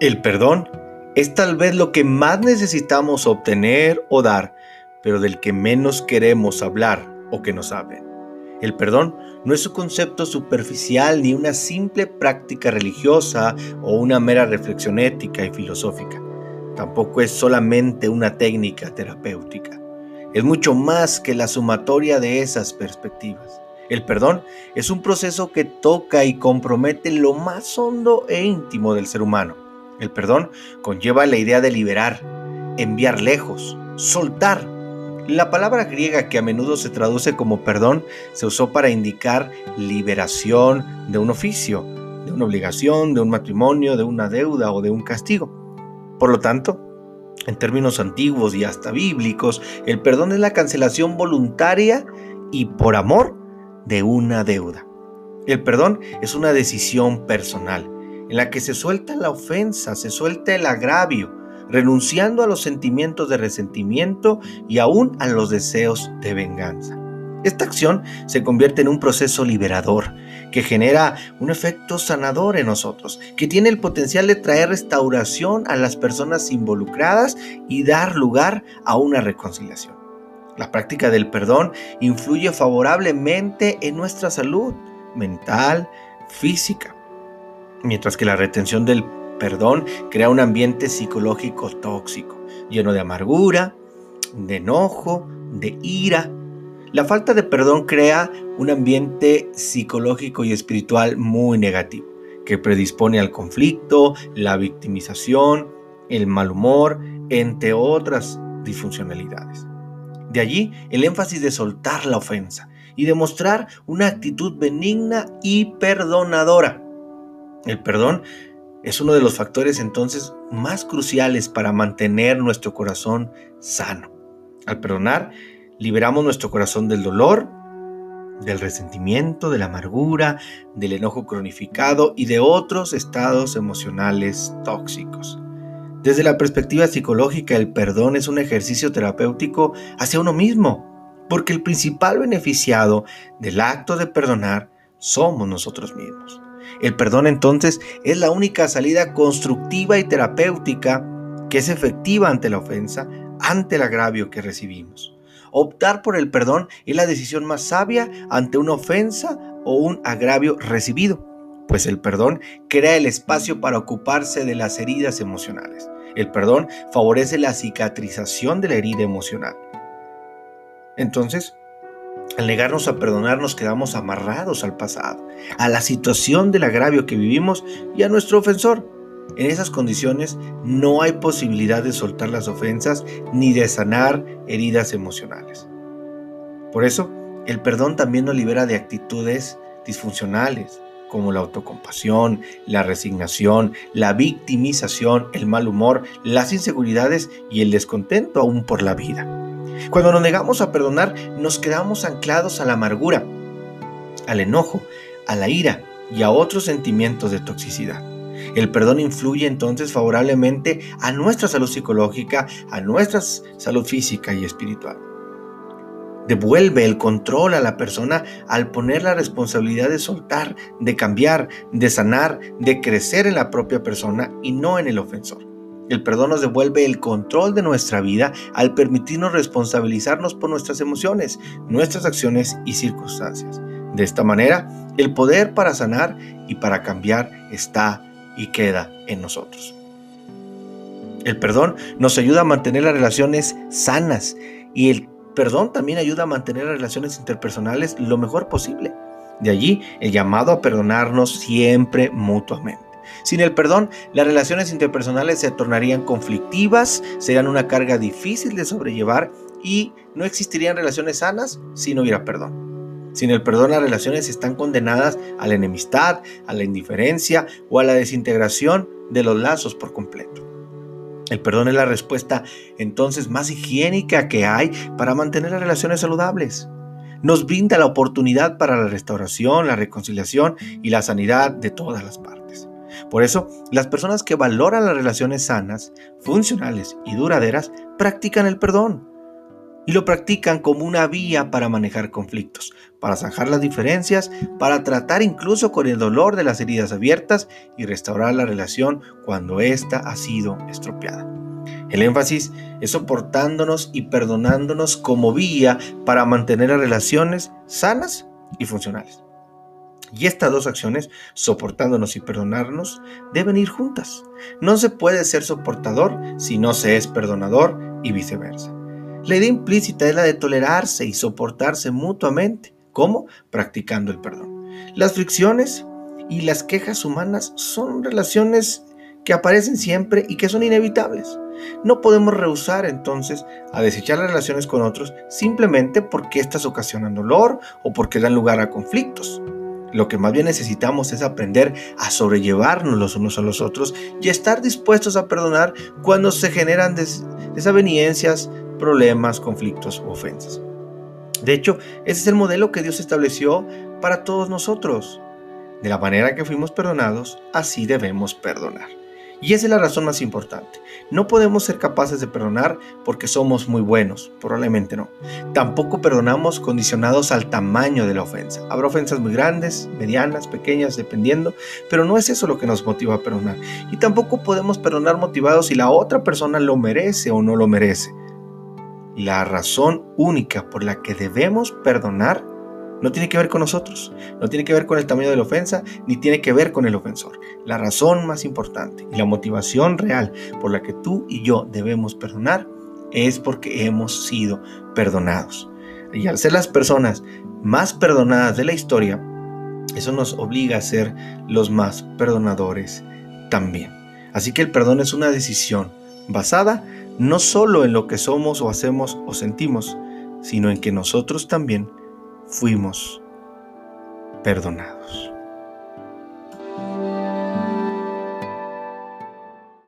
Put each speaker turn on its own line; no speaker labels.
El perdón es tal vez lo que más necesitamos obtener o dar, pero del que menos queremos hablar o que nos hablen. El perdón no es un concepto superficial ni una simple práctica religiosa o una mera reflexión ética y filosófica. Tampoco es solamente una técnica terapéutica. Es mucho más que la sumatoria de esas perspectivas. El perdón es un proceso que toca y compromete lo más hondo e íntimo del ser humano el perdón conlleva la idea de liberar, enviar lejos, soltar. La palabra griega que a menudo se traduce como perdón se usó para indicar liberación de un oficio, de una obligación, de un matrimonio, de una deuda o de un castigo. Por lo tanto, en términos antiguos y hasta bíblicos, el perdón es la cancelación voluntaria y por amor de una deuda. El perdón es una decisión personal en la que se suelta la ofensa, se suelta el agravio, renunciando a los sentimientos de resentimiento y aún a los deseos de venganza. Esta acción se convierte en un proceso liberador que genera un efecto sanador en nosotros, que tiene el potencial de traer restauración a las personas involucradas y dar lugar a una reconciliación. La práctica del perdón influye favorablemente en nuestra salud mental, física, mientras que la retención del perdón crea un ambiente psicológico tóxico, lleno de amargura, de enojo, de ira. La falta de perdón crea un ambiente psicológico y espiritual muy negativo, que predispone al conflicto, la victimización, el mal humor, entre otras disfuncionalidades. De allí el énfasis de soltar la ofensa y demostrar una actitud benigna y perdonadora. El perdón es uno de los factores entonces más cruciales para mantener nuestro corazón sano. Al perdonar, liberamos nuestro corazón del dolor, del resentimiento, de la amargura, del enojo cronificado y de otros estados emocionales tóxicos. Desde la perspectiva psicológica, el perdón es un ejercicio terapéutico hacia uno mismo, porque el principal beneficiado del acto de perdonar somos nosotros mismos. El perdón entonces es la única salida constructiva y terapéutica que es efectiva ante la ofensa, ante el agravio que recibimos. Optar por el perdón es la decisión más sabia ante una ofensa o un agravio recibido, pues el perdón crea el espacio para ocuparse de las heridas emocionales. El perdón favorece la cicatrización de la herida emocional. Entonces, al negarnos a perdonar nos quedamos amarrados al pasado, a la situación del agravio que vivimos y a nuestro ofensor. En esas condiciones no hay posibilidad de soltar las ofensas ni de sanar heridas emocionales. Por eso, el perdón también nos libera de actitudes disfuncionales, como la autocompasión, la resignación, la victimización, el mal humor, las inseguridades y el descontento aún por la vida. Cuando nos negamos a perdonar, nos quedamos anclados a la amargura, al enojo, a la ira y a otros sentimientos de toxicidad. El perdón influye entonces favorablemente a nuestra salud psicológica, a nuestra salud física y espiritual. Devuelve el control a la persona al poner la responsabilidad de soltar, de cambiar, de sanar, de crecer en la propia persona y no en el ofensor. El perdón nos devuelve el control de nuestra vida al permitirnos responsabilizarnos por nuestras emociones, nuestras acciones y circunstancias. De esta manera, el poder para sanar y para cambiar está y queda en nosotros. El perdón nos ayuda a mantener las relaciones sanas y el perdón también ayuda a mantener las relaciones interpersonales lo mejor posible. De allí el llamado a perdonarnos siempre mutuamente. Sin el perdón, las relaciones interpersonales se tornarían conflictivas, serían una carga difícil de sobrellevar y no existirían relaciones sanas si no hubiera perdón. Sin el perdón, las relaciones están condenadas a la enemistad, a la indiferencia o a la desintegración de los lazos por completo. El perdón es la respuesta entonces más higiénica que hay para mantener las relaciones saludables. Nos brinda la oportunidad para la restauración, la reconciliación y la sanidad de todas las partes. Por eso, las personas que valoran las relaciones sanas, funcionales y duraderas practican el perdón. y lo practican como una vía para manejar conflictos, para zanjar las diferencias, para tratar incluso con el dolor de las heridas abiertas y restaurar la relación cuando ésta ha sido estropeada. El énfasis es soportándonos y perdonándonos como vía para mantener las relaciones sanas y funcionales. Y estas dos acciones, soportándonos y perdonarnos, deben ir juntas. No se puede ser soportador si no se es perdonador y viceversa. La idea implícita es la de tolerarse y soportarse mutuamente. ¿Cómo? Practicando el perdón. Las fricciones y las quejas humanas son relaciones que aparecen siempre y que son inevitables. No podemos rehusar entonces a desechar las relaciones con otros simplemente porque éstas ocasionan dolor o porque dan lugar a conflictos. Lo que más bien necesitamos es aprender a sobrellevarnos los unos a los otros y estar dispuestos a perdonar cuando se generan desavenencias, problemas, conflictos ofensas. De hecho, ese es el modelo que Dios estableció para todos nosotros. De la manera que fuimos perdonados, así debemos perdonar. Y esa es la razón más importante. No podemos ser capaces de perdonar porque somos muy buenos, probablemente no. Tampoco perdonamos condicionados al tamaño de la ofensa. Habrá ofensas muy grandes, medianas, pequeñas, dependiendo, pero no es eso lo que nos motiva a perdonar. Y tampoco podemos perdonar motivados si la otra persona lo merece o no lo merece. La razón única por la que debemos perdonar no tiene que ver con nosotros, no tiene que ver con el tamaño de la ofensa, ni tiene que ver con el ofensor. La razón más importante y la motivación real por la que tú y yo debemos perdonar es porque hemos sido perdonados. Y al ser las personas más perdonadas de la historia, eso nos obliga a ser los más perdonadores también. Así que el perdón es una decisión basada no solo en lo que somos o hacemos o sentimos, sino en que nosotros también fuimos perdonados.